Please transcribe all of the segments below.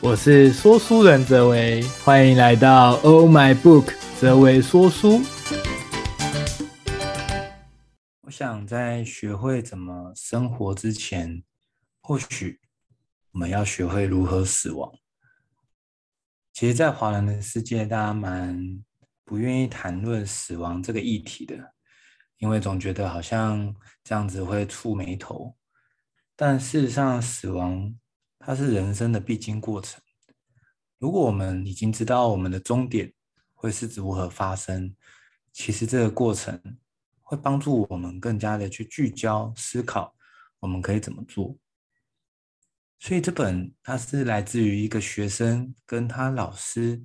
我是说书人泽维，欢迎来到 Oh My Book，泽维说书。我想在学会怎么生活之前，或许我们要学会如何死亡。其实，在华人的世界，大家蛮不愿意谈论死亡这个议题的，因为总觉得好像这样子会触霉头。但事实上，死亡它是人生的必经过程。如果我们已经知道我们的终点会是如何发生，其实这个过程会帮助我们更加的去聚焦思考，我们可以怎么做。所以这本它是来自于一个学生跟他老师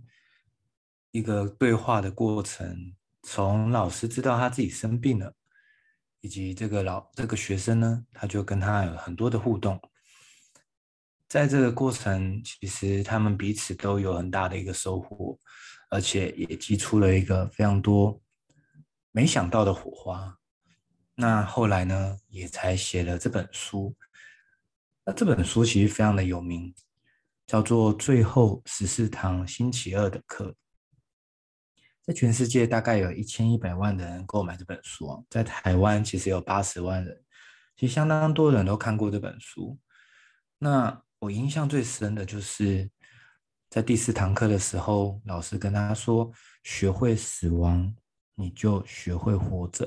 一个对话的过程，从老师知道他自己生病了。以及这个老这个学生呢，他就跟他有很多的互动，在这个过程，其实他们彼此都有很大的一个收获，而且也激出了一个非常多没想到的火花。那后来呢，也才写了这本书。那这本书其实非常的有名，叫做《最后十四堂星期二的课》。在全世界大概有一千一百万的人购买这本书，在台湾其实有八十万人，其实相当多人都看过这本书。那我印象最深的就是在第四堂课的时候，老师跟他说：“学会死亡，你就学会活着。”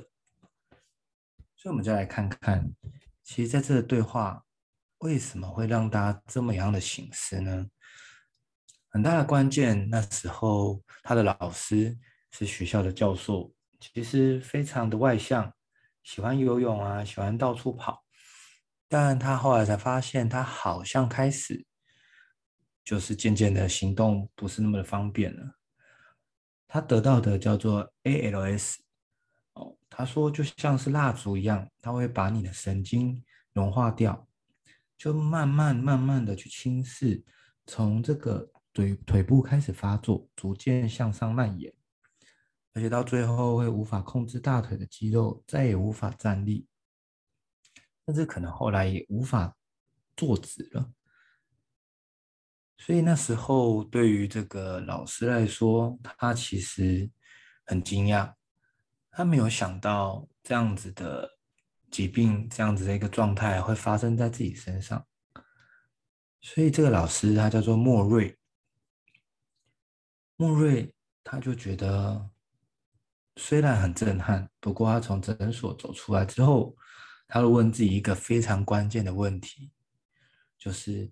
所以我们就来看看，其实在这个对话为什么会让大家这么样的醒思呢？很大的关键，那时候他的老师是学校的教授，其实非常的外向，喜欢游泳啊，喜欢到处跑。但他后来才发现，他好像开始就是渐渐的行动不是那么的方便了。他得到的叫做 ALS，哦，他说就像是蜡烛一样，它会把你的神经融化掉，就慢慢慢慢的去侵蚀，从这个。腿腿部开始发作，逐渐向上蔓延，而且到最后会无法控制大腿的肌肉，再也无法站立，甚至可能后来也无法坐直了。所以那时候对于这个老师来说，他其实很惊讶，他没有想到这样子的疾病，这样子的一个状态会发生在自己身上。所以这个老师他叫做莫瑞。莫瑞他就觉得，虽然很震撼，不过他从诊所走出来之后，他会问自己一个非常关键的问题，就是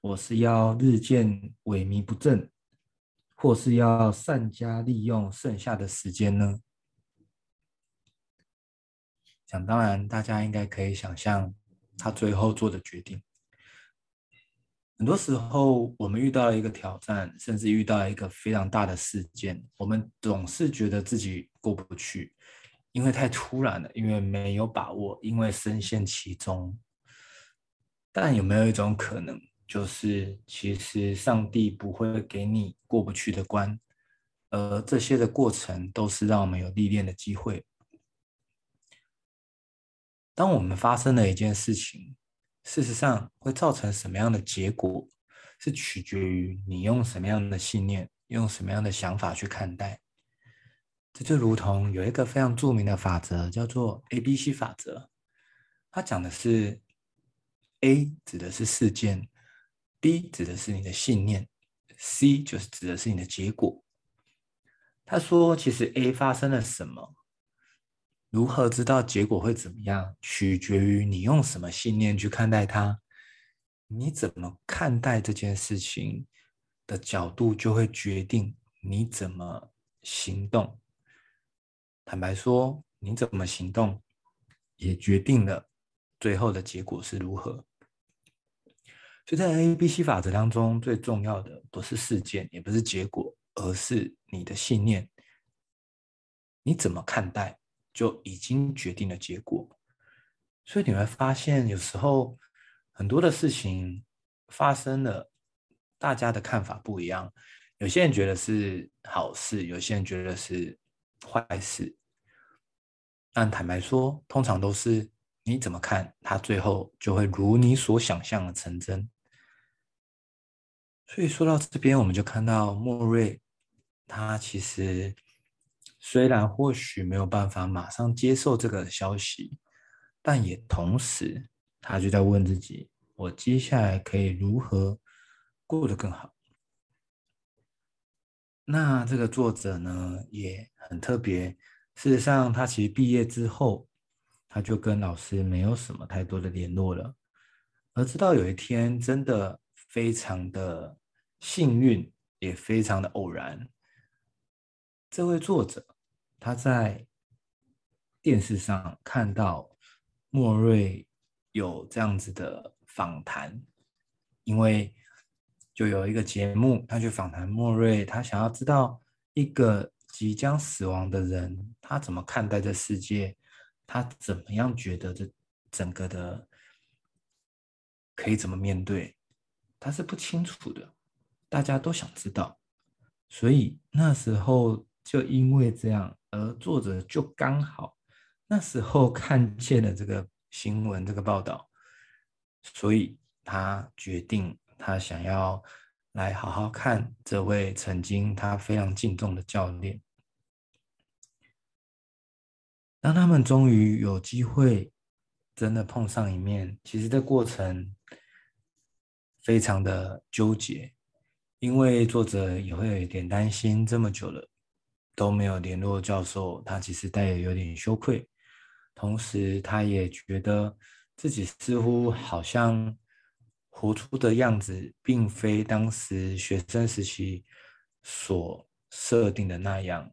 我是要日渐萎靡不振，或是要善加利用剩下的时间呢？想当然，大家应该可以想象他最后做的决定。很多时候，我们遇到了一个挑战，甚至遇到了一个非常大的事件，我们总是觉得自己过不去，因为太突然了，因为没有把握，因为深陷其中。但有没有一种可能，就是其实上帝不会给你过不去的关，而这些的过程都是让我们有历练的机会。当我们发生了一件事情，事实上，会造成什么样的结果，是取决于你用什么样的信念，用什么样的想法去看待。这就如同有一个非常著名的法则，叫做 ABC 法则。它讲的是 A 指的是事件，B 指的是你的信念，C 就是指的是你的结果。他说，其实 A 发生了什么？如何知道结果会怎么样，取决于你用什么信念去看待它。你怎么看待这件事情的角度，就会决定你怎么行动。坦白说，你怎么行动，也决定了最后的结果是如何。所以在 ABC 法则当中，最重要的不是事件，也不是结果，而是你的信念。你怎么看待？就已经决定了结果，所以你会发现，有时候很多的事情发生了，大家的看法不一样。有些人觉得是好事，有些人觉得是坏事。但坦白说，通常都是你怎么看，它最后就会如你所想象的成真。所以说到这边，我们就看到莫瑞，他其实虽然或许没有办法马上接受这个消息，但也同时他就在问自己：我接下来可以如何过得更好？那这个作者呢，也很特别。事实上，他其实毕业之后，他就跟老师没有什么太多的联络了，而直到有一天，真的非常的。幸运也非常的偶然，这位作者他在电视上看到莫瑞有这样子的访谈，因为就有一个节目，他去访谈莫瑞，他想要知道一个即将死亡的人，他怎么看待这世界，他怎么样觉得这整个的可以怎么面对，他是不清楚的。大家都想知道，所以那时候就因为这样，而作者就刚好那时候看见了这个新闻、这个报道，所以他决定他想要来好好看这位曾经他非常敬重的教练。当他们终于有机会真的碰上一面，其实这过程非常的纠结。因为作者也会有一点担心，这么久了都没有联络教授，他其实带有有点羞愧，同时他也觉得自己似乎好像活出的样子，并非当时学生时期所设定的那样。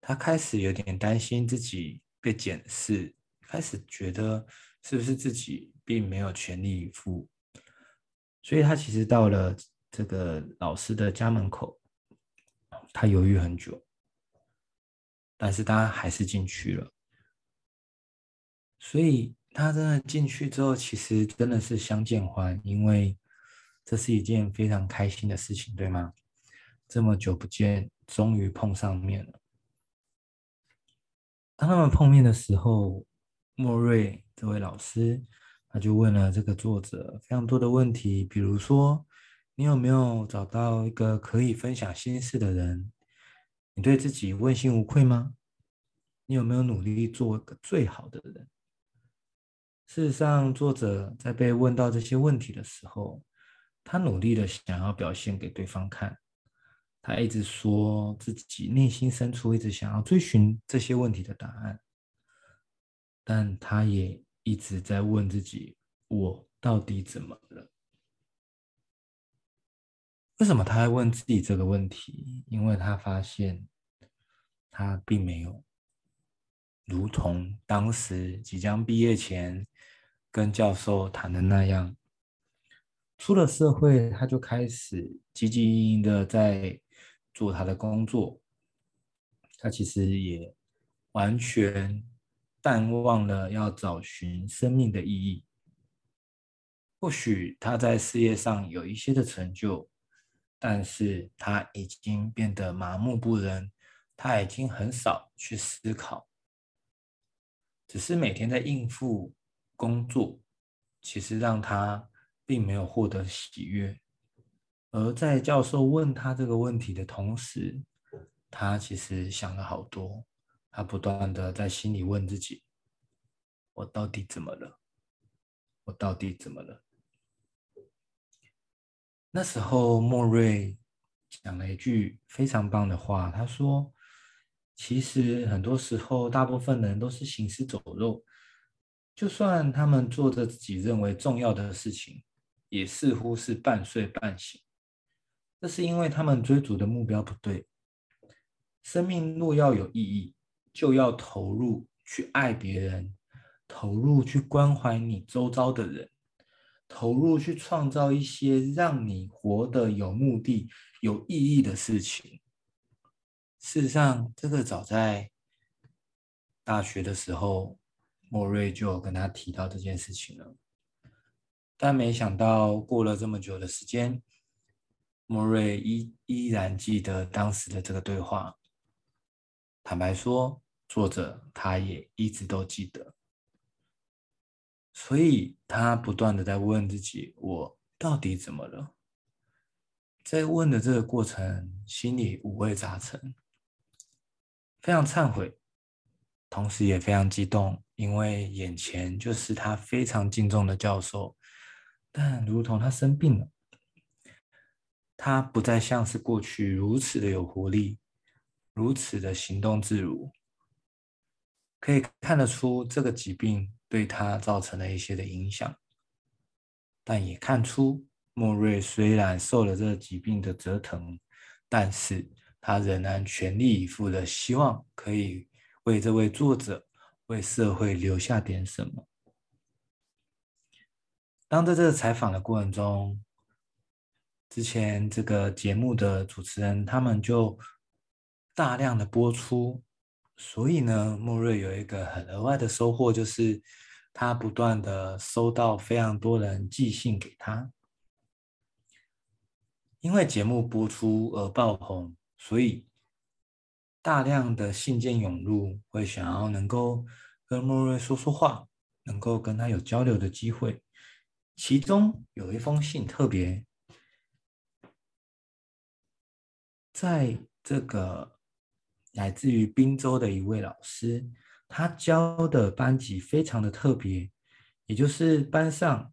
他开始有点担心自己被检视，开始觉得是不是自己并没有全力以赴，所以他其实到了。这个老师的家门口，他犹豫很久，但是他还是进去了。所以他真的进去之后，其实真的是相见欢，因为这是一件非常开心的事情，对吗？这么久不见，终于碰上面了。当他们碰面的时候，莫瑞这位老师他就问了这个作者非常多的问题，比如说。你有没有找到一个可以分享心事的人？你对自己问心无愧吗？你有没有努力做一个最好的人？事实上，作者在被问到这些问题的时候，他努力的想要表现给对方看。他一直说自己内心深处一直想要追寻这些问题的答案，但他也一直在问自己：我到底怎么了？为什么他还问自己这个问题？因为他发现他并没有如同当时即将毕业前跟教授谈的那样，出了社会他就开始汲汲营营的在做他的工作。他其实也完全淡忘了要找寻生命的意义。或许他在事业上有一些的成就。但是他已经变得麻木不仁，他已经很少去思考，只是每天在应付工作，其实让他并没有获得喜悦。而在教授问他这个问题的同时，他其实想了好多，他不断的在心里问自己：我到底怎么了？我到底怎么了？那时候，莫瑞讲了一句非常棒的话。他说：“其实很多时候，大部分人都是行尸走肉，就算他们做着自己认为重要的事情，也似乎是半睡半醒。这是因为他们追逐的目标不对。生命若要有意义，就要投入去爱别人，投入去关怀你周遭的人。”投入去创造一些让你活得有目的、有意义的事情。事实上，这个早在大学的时候，莫瑞就有跟他提到这件事情了。但没想到过了这么久的时间，莫瑞依依然记得当时的这个对话。坦白说，作者他也一直都记得。所以他不断的在问自己：我到底怎么了？在问的这个过程，心里五味杂陈，非常忏悔，同时也非常激动，因为眼前就是他非常敬重的教授，但如同他生病了，他不再像是过去如此的有活力，如此的行动自如，可以看得出这个疾病对他造成了一些的影响，但也看出。莫瑞虽然受了这个疾病的折腾，但是他仍然全力以赴的希望可以为这位作者、为社会留下点什么。当在这个采访的过程中，之前这个节目的主持人他们就大量的播出，所以呢，莫瑞有一个很额外的收获，就是他不断的收到非常多人寄信给他。因为节目播出而爆红，所以大量的信件涌入，会想要能够跟莫瑞说说话，能够跟他有交流的机会。其中有一封信特别，在这个来自于宾州的一位老师，他教的班级非常的特别，也就是班上。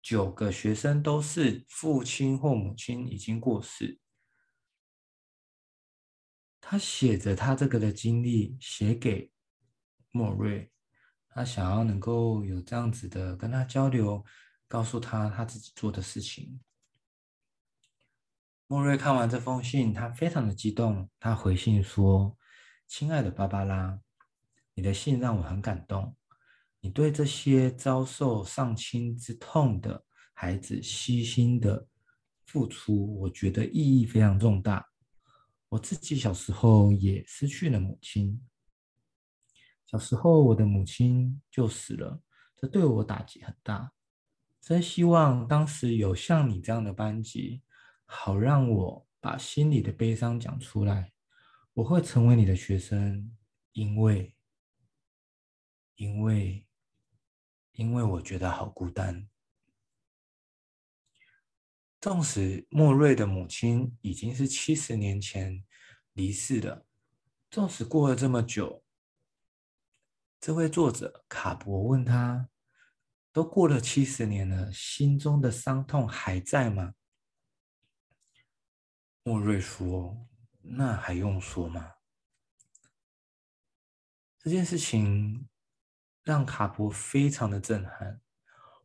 九个学生都是父亲或母亲已经过世。他写着他这个的经历，写给莫瑞，他想要能够有这样子的跟他交流，告诉他他自己做的事情。莫瑞看完这封信，他非常的激动，他回信说：“亲爱的芭芭拉，你的信让我很感动。”你对这些遭受丧亲之痛的孩子悉心的付出，我觉得意义非常重大。我自己小时候也失去了母亲，小时候我的母亲就死了，这对我打击很大。真希望当时有像你这样的班级，好让我把心里的悲伤讲出来。我会成为你的学生，因为，因为。因为我觉得好孤单。纵使莫瑞的母亲已经是七十年前离世的，纵使过了这么久，这位作者卡博问他：“都过了七十年了，心中的伤痛还在吗？”莫瑞说：“那还用说吗？这件事情。”让卡博非常的震撼。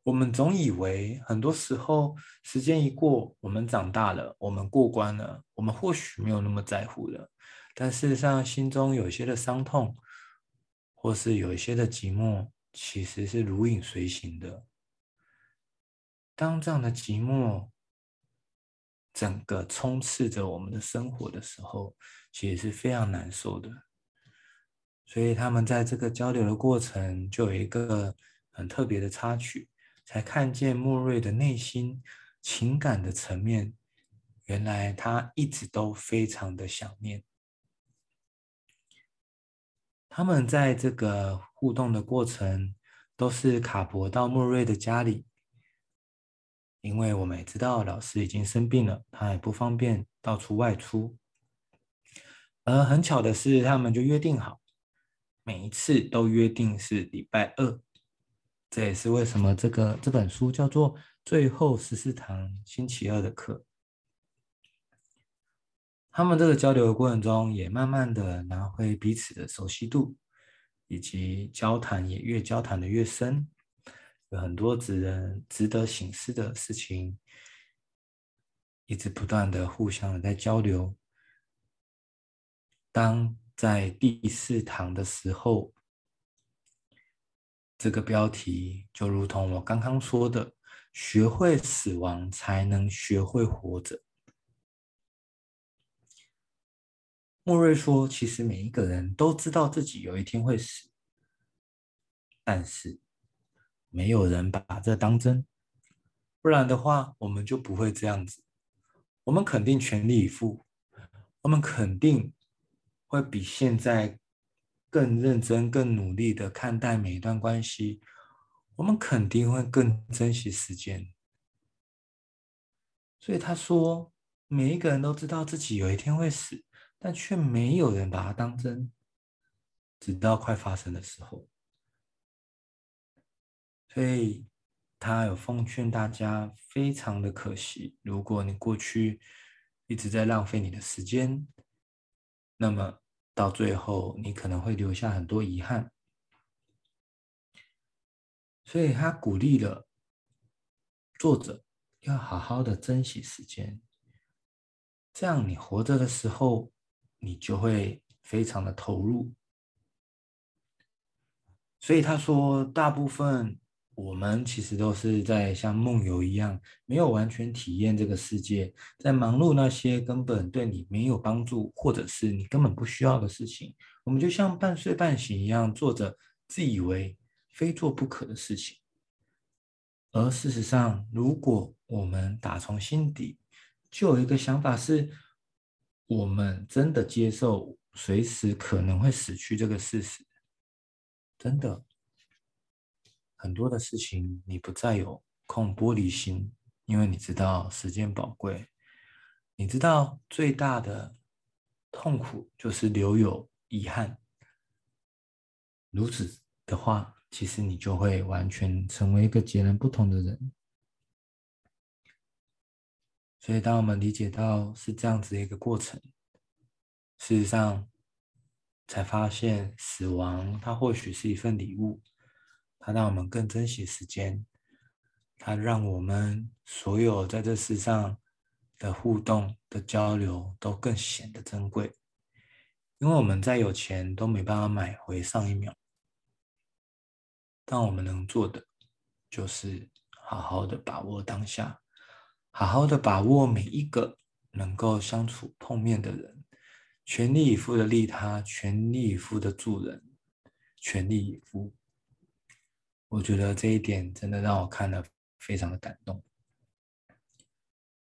我们总以为很多时候时间一过，我们长大了，我们过关了，我们或许没有那么在乎了。但事实上，心中有一些的伤痛，或是有一些的寂寞，其实是如影随形的。当这样的寂寞整个充斥着我们的生活的时候，其实是非常难受的。所以他们在这个交流的过程，就有一个很特别的插曲，才看见莫瑞的内心情感的层面，原来他一直都非常的想念。他们在这个互动的过程，都是卡博到莫瑞的家里，因为我们也知道老师已经生病了，他也不方便到处外出，而很巧的是，他们就约定好。每一次都约定是礼拜二，这也是为什么这个这本书叫做《最后十四堂星期二的课》。他们这个交流的过程中，也慢慢的拿回彼此的熟悉度，以及交谈也越交谈的越深，有很多值得值得省思的事情，一直不断的互相的在交流。当在第四堂的时候，这个标题就如同我刚刚说的：“学会死亡，才能学会活着。”莫瑞说：“其实每一个人都知道自己有一天会死，但是没有人把这当真。不然的话，我们就不会这样子。我们肯定全力以赴，我们肯定。”会比现在更认真、更努力的看待每一段关系，我们肯定会更珍惜时间。所以他说，每一个人都知道自己有一天会死，但却没有人把它当真，直到快发生的时候。所以，他有奉劝大家，非常的可惜，如果你过去一直在浪费你的时间，那么到最后你可能会留下很多遗憾。所以他鼓励了作者要好好的珍惜时间，这样你活着的时候，你就会非常的投入。所以他说，大部分。我们其实都是在像梦游一样，没有完全体验这个世界，在忙碌那些根本对你没有帮助，或者是你根本不需要的事情。我们就像半睡半醒一样，做着自以为非做不可的事情。而事实上，如果我们打从心底就有一个想法，是我们真的接受随时可能会死去这个事实，真的。很多的事情，你不再有空玻璃心，因为你知道时间宝贵，你知道最大的痛苦就是留有遗憾。如此的话，其实你就会完全成为一个截然不同的人。所以，当我们理解到是这样子的一个过程，事实上才发现死亡它或许是一份礼物。它让我们更珍惜时间，它让我们所有在这世上的互动的交流都更显得珍贵，因为我们再有钱都没办法买回上一秒。但我们能做的就是好好的把握当下，好好的把握每一个能够相处碰面的人，全力以赴的利他，全力以赴的助人，全力以赴。我觉得这一点真的让我看了非常的感动。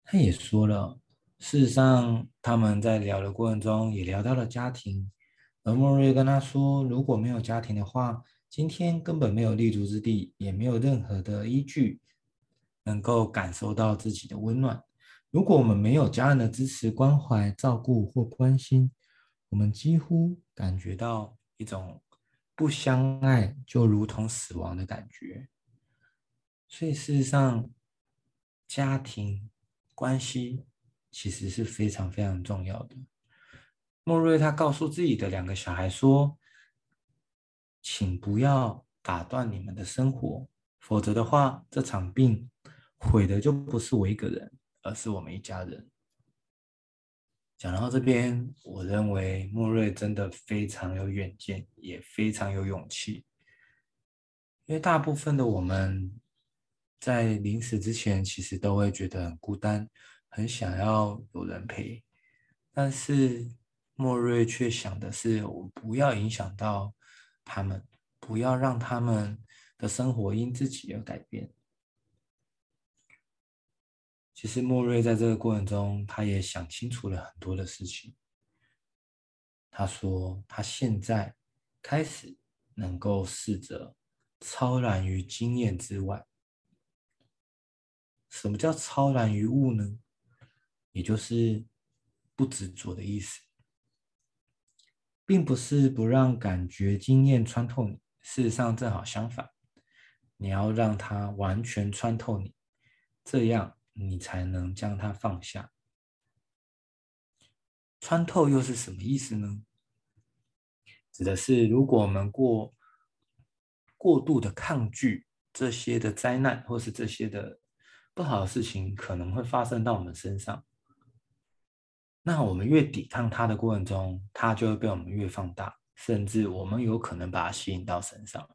他也说了，事实上他们在聊的过程中也聊到了家庭，而莫瑞跟他说，如果没有家庭的话，今天根本没有立足之地，也没有任何的依据能够感受到自己的温暖。如果我们没有家人的支持、关怀、照顾或关心，我们几乎感觉到一种。不相爱就如同死亡的感觉，所以事实上，家庭关系其实是非常非常重要的。莫瑞他告诉自己的两个小孩说：“请不要打断你们的生活，否则的话，这场病毁的就不是我一个人，而是我们一家人。”讲到这边，我认为莫瑞真的非常有远见，也非常有勇气。因为大部分的我们在临死之前，其实都会觉得很孤单，很想要有人陪。但是莫瑞却想的是，我不要影响到他们，不要让他们的生活因自己而改变。其实莫瑞在这个过程中，他也想清楚了很多的事情。他说，他现在开始能够试着超然于经验之外。什么叫超然于物呢？也就是不执着的意思，并不是不让感觉经验穿透你。事实上，正好相反，你要让它完全穿透你，这样。你才能将它放下。穿透又是什么意思呢？指的是如果我们过过度的抗拒这些的灾难，或是这些的不好的事情可能会发生到我们身上，那我们越抵抗它的过程中，它就会被我们越放大，甚至我们有可能把它吸引到身上。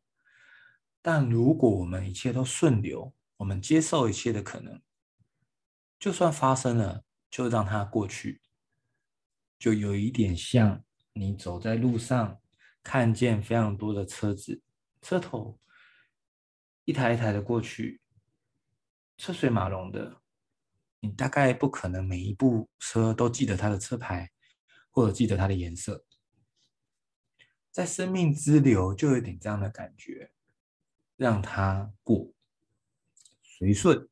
但如果我们一切都顺流，我们接受一切的可能。就算发生了，就让它过去。就有一点像你走在路上，看见非常多的车子，车头一台一台的过去，车水马龙的。你大概不可能每一部车都记得它的车牌，或者记得它的颜色。在生命之流就有点这样的感觉，让它过，随顺，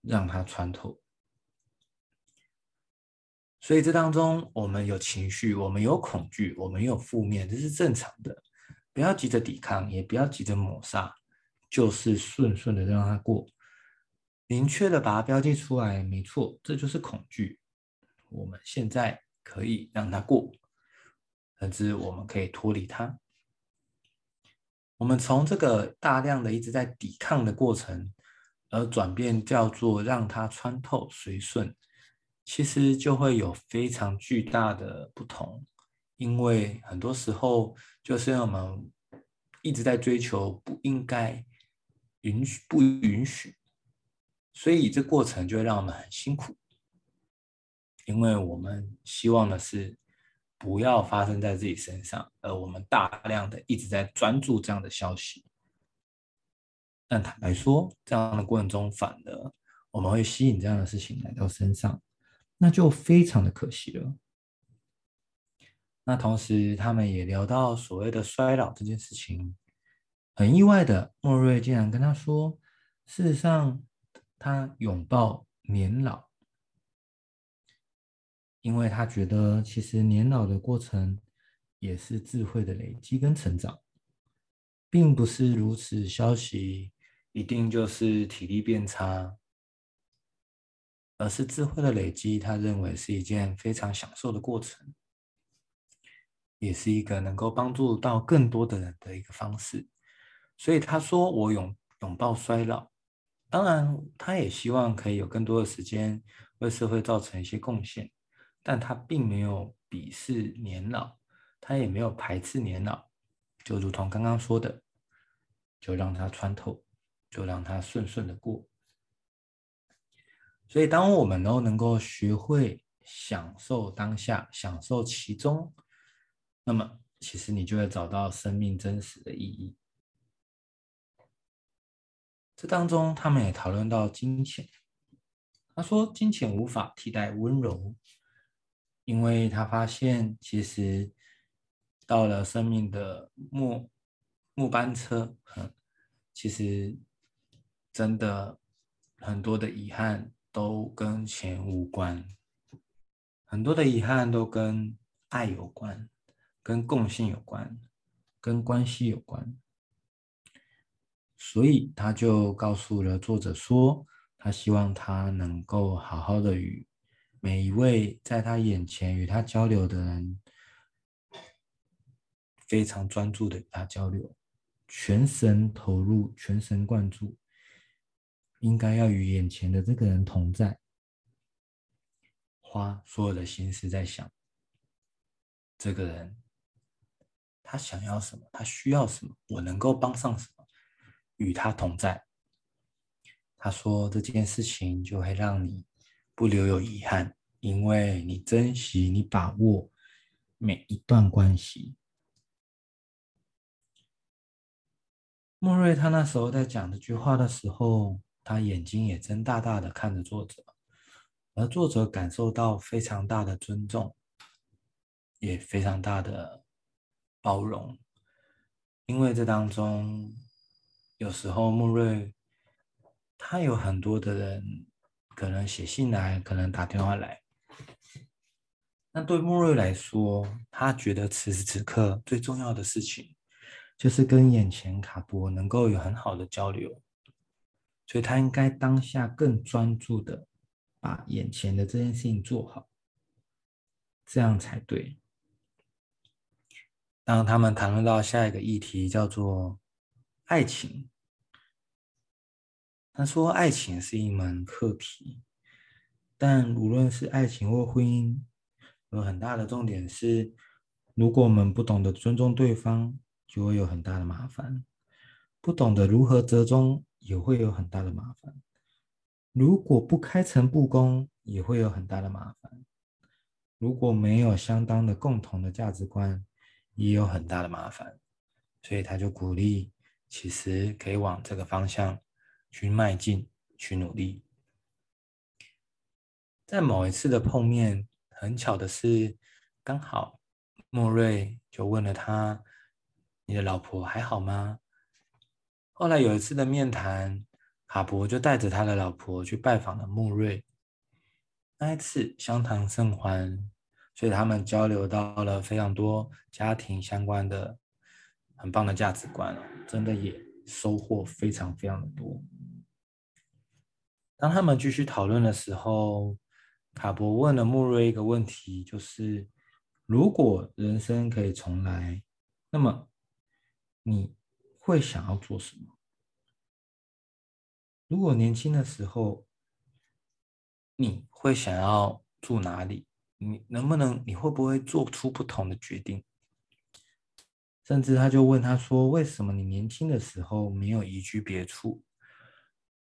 让它穿透。所以这当中，我们有情绪，我们有恐惧，我们有负面，这是正常的。不要急着抵抗，也不要急着抹杀，就是顺顺的让它过。明确的把它标记出来，没错，这就是恐惧。我们现在可以让它过，甚至我们可以脱离它。我们从这个大量的一直在抵抗的过程，而转变叫做让它穿透随顺，其实就会有非常巨大的不同。因为很多时候就是我们一直在追求不应该允许、不允许，所以这过程就会让我们很辛苦。因为我们希望的是。不要发生在自己身上，而我们大量的一直在专注这样的消息。但坦白说，这样的过程中，反而我们会吸引这样的事情来到身上，那就非常的可惜了。那同时，他们也聊到所谓的衰老这件事情，很意外的，莫瑞竟然跟他说，事实上，他拥抱年老。因为他觉得，其实年老的过程也是智慧的累积跟成长，并不是如此消息一定就是体力变差，而是智慧的累积。他认为是一件非常享受的过程，也是一个能够帮助到更多的人的一个方式。所以他说：“我拥拥抱衰老。”当然，他也希望可以有更多的时间为社会造成一些贡献。但他并没有鄙视年老，他也没有排斥年老，就如同刚刚说的，就让他穿透，就让他顺顺的过。所以，当我们都能够学会享受当下，享受其中，那么其实你就会找到生命真实的意义。这当中，他们也讨论到金钱。他说，金钱无法替代温柔。因为他发现，其实到了生命的末末班车，其实真的很多的遗憾都跟钱无关，很多的遗憾都跟爱有关，跟共性有关，跟关系有关。所以他就告诉了作者说，他希望他能够好好的与。每一位在他眼前与他交流的人，非常专注的与他交流，全神投入，全神贯注，应该要与眼前的这个人同在，花所有的心思在想这个人，他想要什么，他需要什么，我能够帮上什么，与他同在。他说这件事情就会让你。不留有遗憾，因为你珍惜、你把握每一段关系。莫瑞他那时候在讲这句话的时候，他眼睛也睁大大的看着作者，而作者感受到非常大的尊重，也非常大的包容，因为这当中有时候莫瑞他有很多的人。可能写信来，可能打电话来。那对莫瑞来说，他觉得此时此刻最重要的事情，就是跟眼前卡博能够有很好的交流，所以他应该当下更专注的把眼前的这件事情做好，这样才对。当他们谈论到下一个议题，叫做爱情。他说：“爱情是一门课题，但无论是爱情或婚姻，有很大的重点是，如果我们不懂得尊重对方，就会有很大的麻烦；不懂得如何折中，也会有很大的麻烦；如果不开诚布公，也会有很大的麻烦；如果没有相当的共同的价值观，也有很大的麻烦。所以他就鼓励，其实可以往这个方向。”去迈进，去努力。在某一次的碰面，很巧的是，刚好莫瑞就问了他：“你的老婆还好吗？”后来有一次的面谈，卡伯就带着他的老婆去拜访了穆瑞。那一次相谈甚欢，所以他们交流到了非常多家庭相关的很棒的价值观，真的也收获非常非常的多。当他们继续讨论的时候，卡伯问了穆瑞一个问题，就是如果人生可以重来，那么你会想要做什么？如果年轻的时候，你会想要住哪里？你能不能？你会不会做出不同的决定？甚至他就问他说：“为什么你年轻的时候没有移居别处？”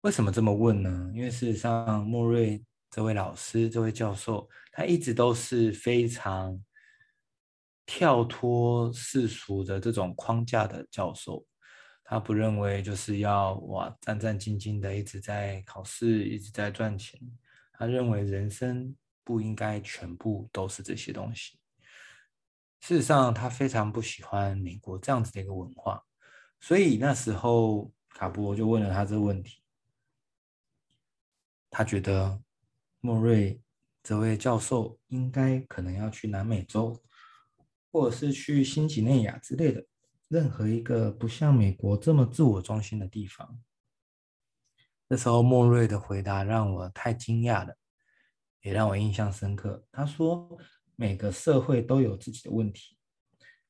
为什么这么问呢？因为事实上，莫瑞这位老师、这位教授，他一直都是非常跳脱世俗的这种框架的教授。他不认为就是要哇战战兢兢的一直在考试、一直在赚钱。他认为人生不应该全部都是这些东西。事实上，他非常不喜欢美国这样子的一个文化，所以那时候卡波就问了他这个问题。他觉得莫瑞这位教授应该可能要去南美洲，或者是去新几内亚之类的任何一个不像美国这么自我中心的地方。这时候莫瑞的回答让我太惊讶了，也让我印象深刻。他说：“每个社会都有自己的问题，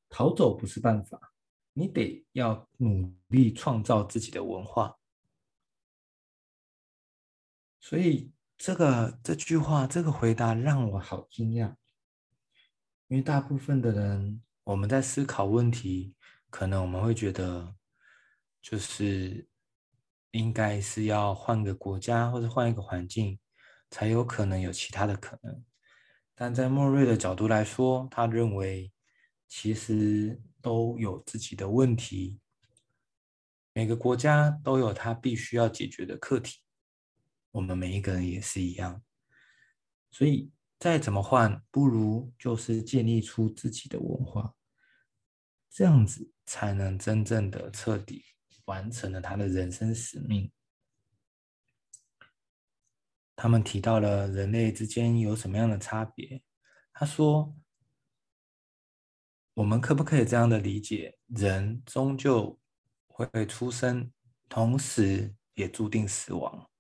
逃走不是办法，你得要努力创造自己的文化。”所以，这个这句话，这个回答让我好惊讶，因为大部分的人，我们在思考问题，可能我们会觉得，就是应该是要换个国家或者换一个环境，才有可能有其他的可能。但在莫瑞的角度来说，他认为其实都有自己的问题，每个国家都有他必须要解决的课题。我们每一个人也是一样，所以再怎么换，不如就是建立出自己的文化，这样子才能真正的彻底完成了他的人生使命。他们提到了人类之间有什么样的差别？他说：“我们可不可以这样的理解？人终究会出生，同时也注定死亡。”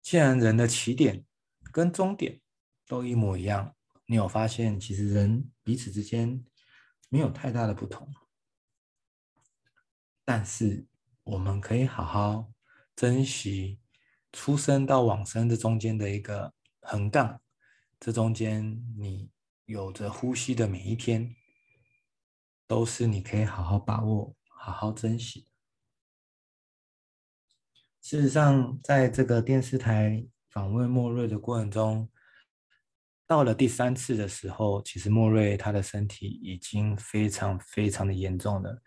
既然人的起点跟终点都一模一样，你有发现其实人彼此之间没有太大的不同。但是我们可以好好珍惜出生到往生这中间的一个横杠，这中间你有着呼吸的每一天，都是你可以好好把握、好好珍惜。事实上，在这个电视台访问莫瑞的过程中，到了第三次的时候，其实莫瑞他的身体已经非常非常的严重了，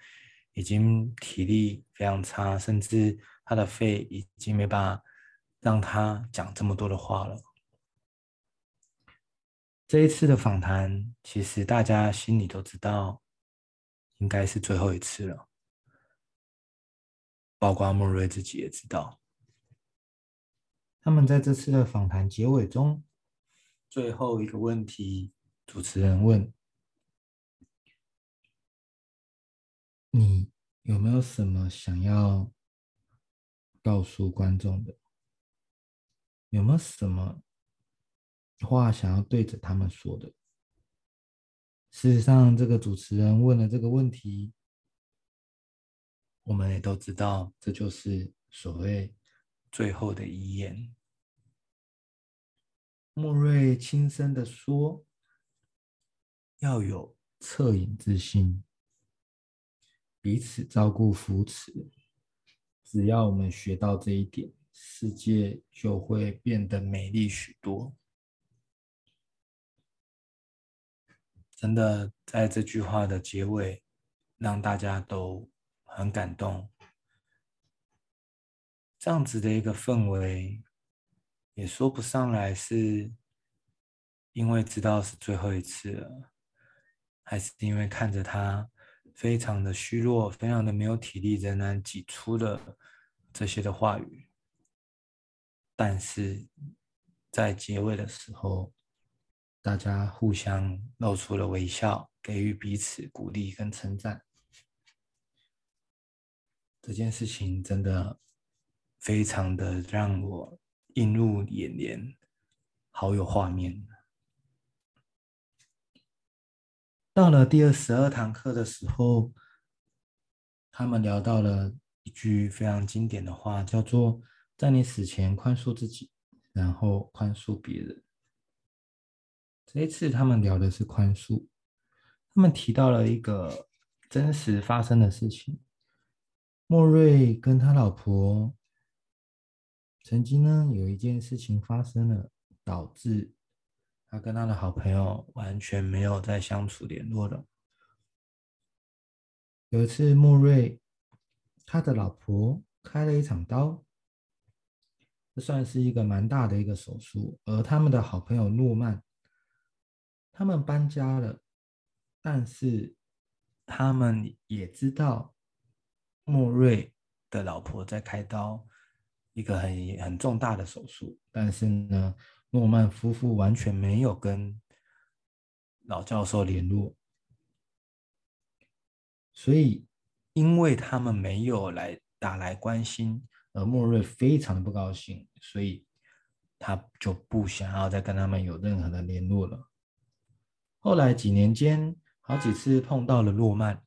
已经体力非常差，甚至他的肺已经没办法让他讲这么多的话了。这一次的访谈，其实大家心里都知道，应该是最后一次了。包括莫瑞自己也知道，他们在这次的访谈结尾中，最后一个问题，主持人问：“你有没有什么想要告诉观众的？有没有什么话想要对着他们说的？”事实上，这个主持人问了这个问题。我们也都知道，这就是所谓最后的遗言。莫瑞轻声的说：“要有恻隐之心，彼此照顾扶持。只要我们学到这一点，世界就会变得美丽许多。”真的，在这句话的结尾，让大家都。很感动，这样子的一个氛围，也说不上来是因为知道是最后一次了，还是因为看着他非常的虚弱，非常的没有体力，仍然挤出了这些的话语。但是在结尾的时候，大家互相露出了微笑，给予彼此鼓励跟称赞。这件事情真的非常的让我映入眼帘，好有画面。到了第二十二堂课的时候，他们聊到了一句非常经典的话，叫做“在你死前宽恕自己，然后宽恕别人”。这一次他们聊的是宽恕，他们提到了一个真实发生的事情：莫瑞跟他老婆曾经呢有一件事情发生了，导致。他跟他的好朋友完全没有再相处联络了。有一次，莫瑞他的老婆开了一场刀，这算是一个蛮大的一个手术。而他们的好朋友诺曼，他们搬家了，但是他们也知道莫瑞的老婆在开刀，一个很很重大的手术，但是呢。诺曼夫妇完全没有跟老教授联络，所以因为他们没有来打来关心，而莫瑞非常的不高兴，所以他就不想要再跟他们有任何的联络了。后来几年间，好几次碰到了诺曼，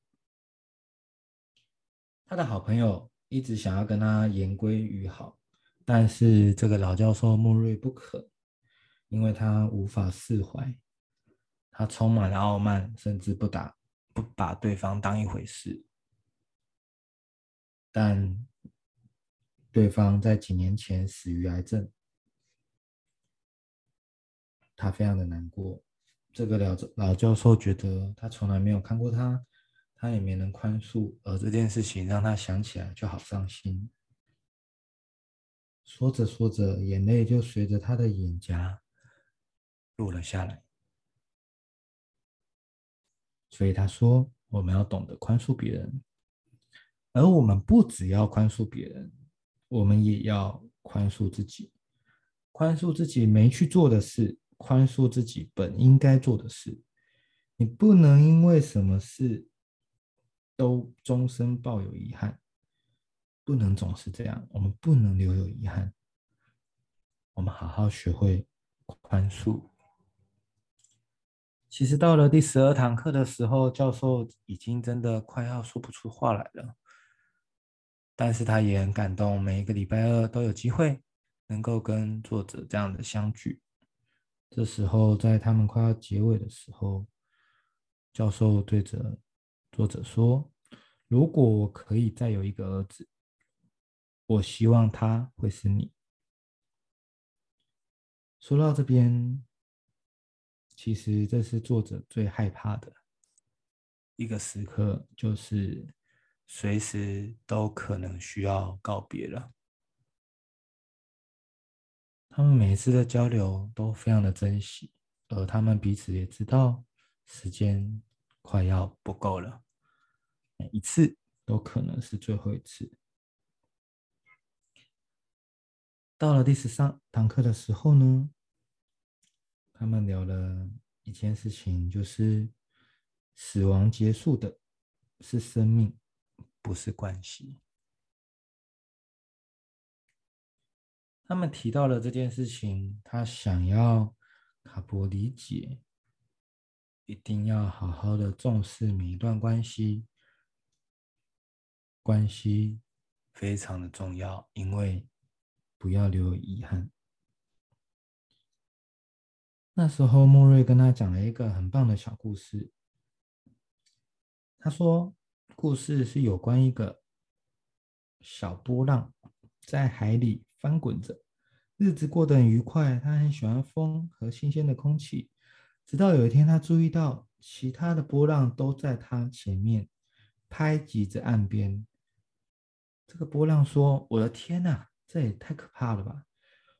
他的好朋友一直想要跟他言归于好，但是这个老教授莫瑞不可。因为他无法释怀，他充满了傲慢，甚至不打不把对方当一回事。但对方在几年前死于癌症，他非常的难过。这个老老教授觉得他从来没有看过他，他也没能宽恕，而这件事情让他想起来就好伤心。说着说着，眼泪就随着他的眼颊。落了下来，所以他说：“我们要懂得宽恕别人，而我们不只要宽恕别人，我们也要宽恕自己，宽恕自己没去做的事，宽恕自己本应该做的事。你不能因为什么事都终身抱有遗憾，不能总是这样。我们不能留有遗憾，我们好好学会宽恕。”其实到了第十二堂课的时候，教授已经真的快要说不出话来了。但是他也很感动，每一个礼拜二都有机会能够跟作者这样的相聚。这时候，在他们快要结尾的时候，教授对着作者说：“如果我可以再有一个儿子，我希望他会是你。”说到这边。其实这是作者最害怕的一个时刻，就是随时都可能需要告别了。他们每一次的交流都非常的珍惜，而他们彼此也知道时间快要不够了，每一次都可能是最后一次。到了第十三堂课的时候呢，他们聊了一件事情，就是死亡结束的是生命，不是关系。他们提到了这件事情，他想要卡博理解，一定要好好的重视每一段关系，关系非常的重要，因为不要留有遗憾。那时候，莫瑞跟他讲了一个很棒的小故事。他说，故事是有关一个小波浪在海里翻滚着，日子过得很愉快。他很喜欢风和新鲜的空气，直到有一天，他注意到其他的波浪都在他前面拍击着岸边。这个波浪说：“我的天哪，这也太可怕了吧！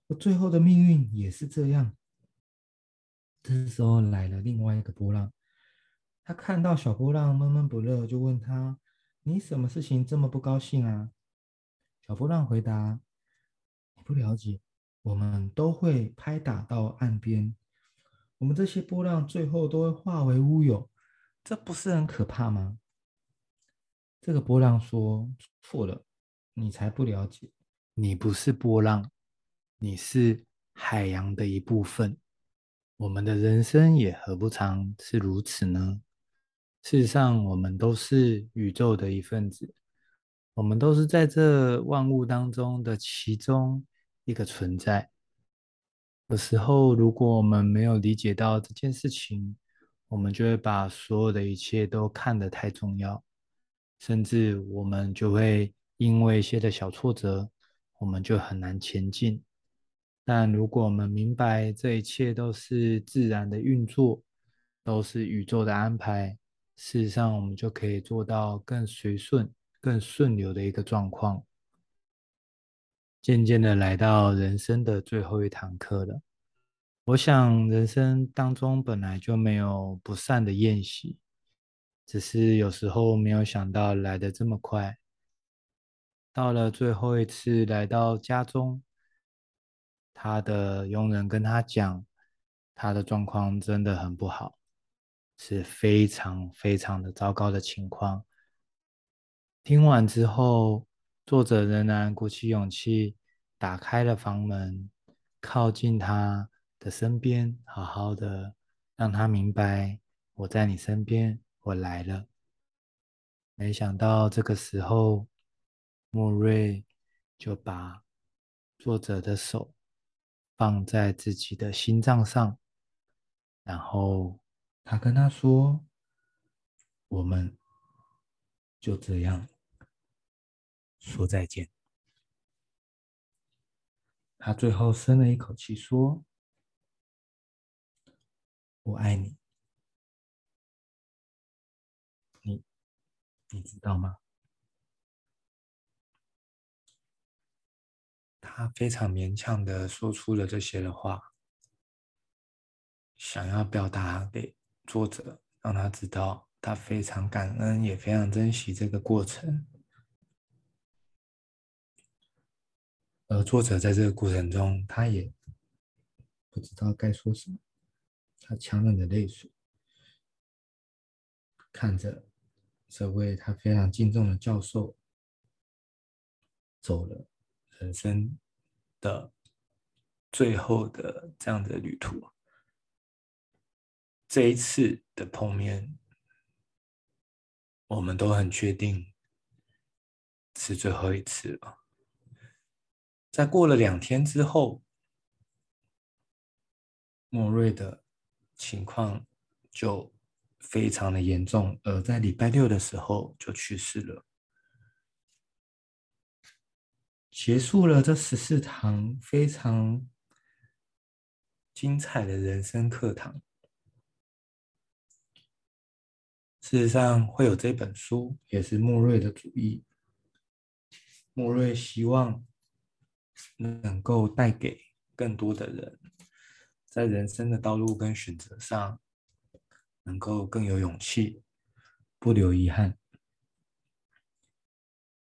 我最后的命运也是这样。”这时候来了另外一个波浪，他看到小波浪闷闷不乐，就问他：“你什么事情这么不高兴啊？”小波浪回答：“你不了解，我们都会拍打到岸边，我们这些波浪最后都会化为乌有，这不是很可怕吗？这个波浪说：“错了，你才不了解，你不是波浪，你是海洋的一部分。我们的人生也何不常是如此呢？事实上，我们都是宇宙的一份子，我们都是在这万物当中的其中一个存在。有时候，如果我们没有理解到这件事情，我们就会把所有的一切都看得太重要。”甚至我们就会因为一些的小挫折，我们就很难前进。但如果我们明白这一切都是自然的运作，都是宇宙的安排，事实上我们就可以做到更随顺、更顺流的一个状况。渐渐的来到人生的最后一堂课了。我想人生当中本来就没有不散的宴席。只是有时候没有想到来得这么快。到了最后一次来到家中，他的佣人跟他讲，他的状况真的很不好，是非常非常的糟糕的情况。听完之后，作者仍然鼓起勇气，打开了房门，靠近他的身边，好好的让他明白，我在你身边。我来了，没想到这个时候，莫瑞就把作者的手放在自己的心脏上，然后他跟他说：“我们就这样说再见。”他最后深了一口气说：“我爱你。”你你知道吗？他非常勉强的说出了这些的话，想要表达给作者，让他知道他非常感恩，也非常珍惜这个过程。而作者在这个过程中，他也不知道该说什么，他强忍着泪水，看着。这位他非常敬重的教授走了，人生的最后的这样的旅途，这一次的碰面，我们都很确定是最后一次了。在过了两天之后，莫瑞的情况就。非常的严重，而在礼拜六的时候就去世了，结束了这十四堂非常精彩的人生课堂。事实上，会有这本书也是莫瑞的主意。莫瑞希望能够带给更多的人，在人生的道路跟选择上。能够更有勇气，不留遗憾。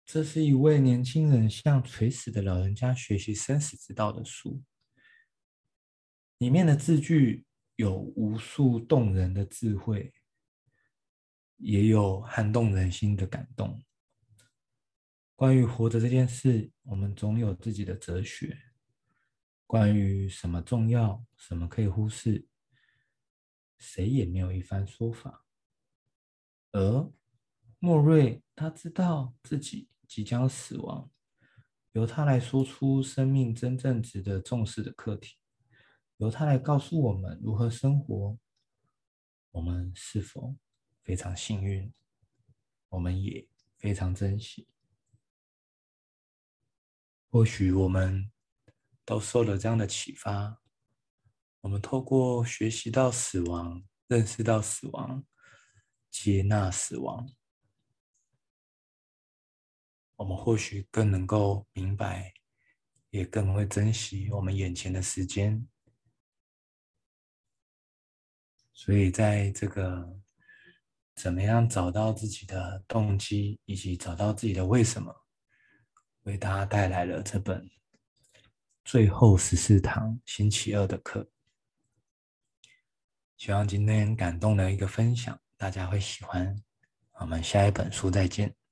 这是一位年轻人向垂死的老人家学习生死之道的书。里面的字句有无数动人的智慧，也有撼动人心的感动。关于活着这件事，我们总有自己的哲学。关于什么重要，什么可以忽视。谁也没有一番说法，而莫瑞他知道自己即将死亡，由他来说出生命真正值得重视的课题，由他来告诉我们如何生活。我们是否非常幸运？我们也非常珍惜。或许我们都受了这样的启发。我们透过学习到死亡，认识到死亡，接纳死亡，我们或许更能够明白，也更会珍惜我们眼前的时间。所以，在这个怎么样找到自己的动机，以及找到自己的为什么，为大家带来了这本最后十四堂星期二的课。希望今天感动的一个分享，大家会喜欢。我们下一本书再见。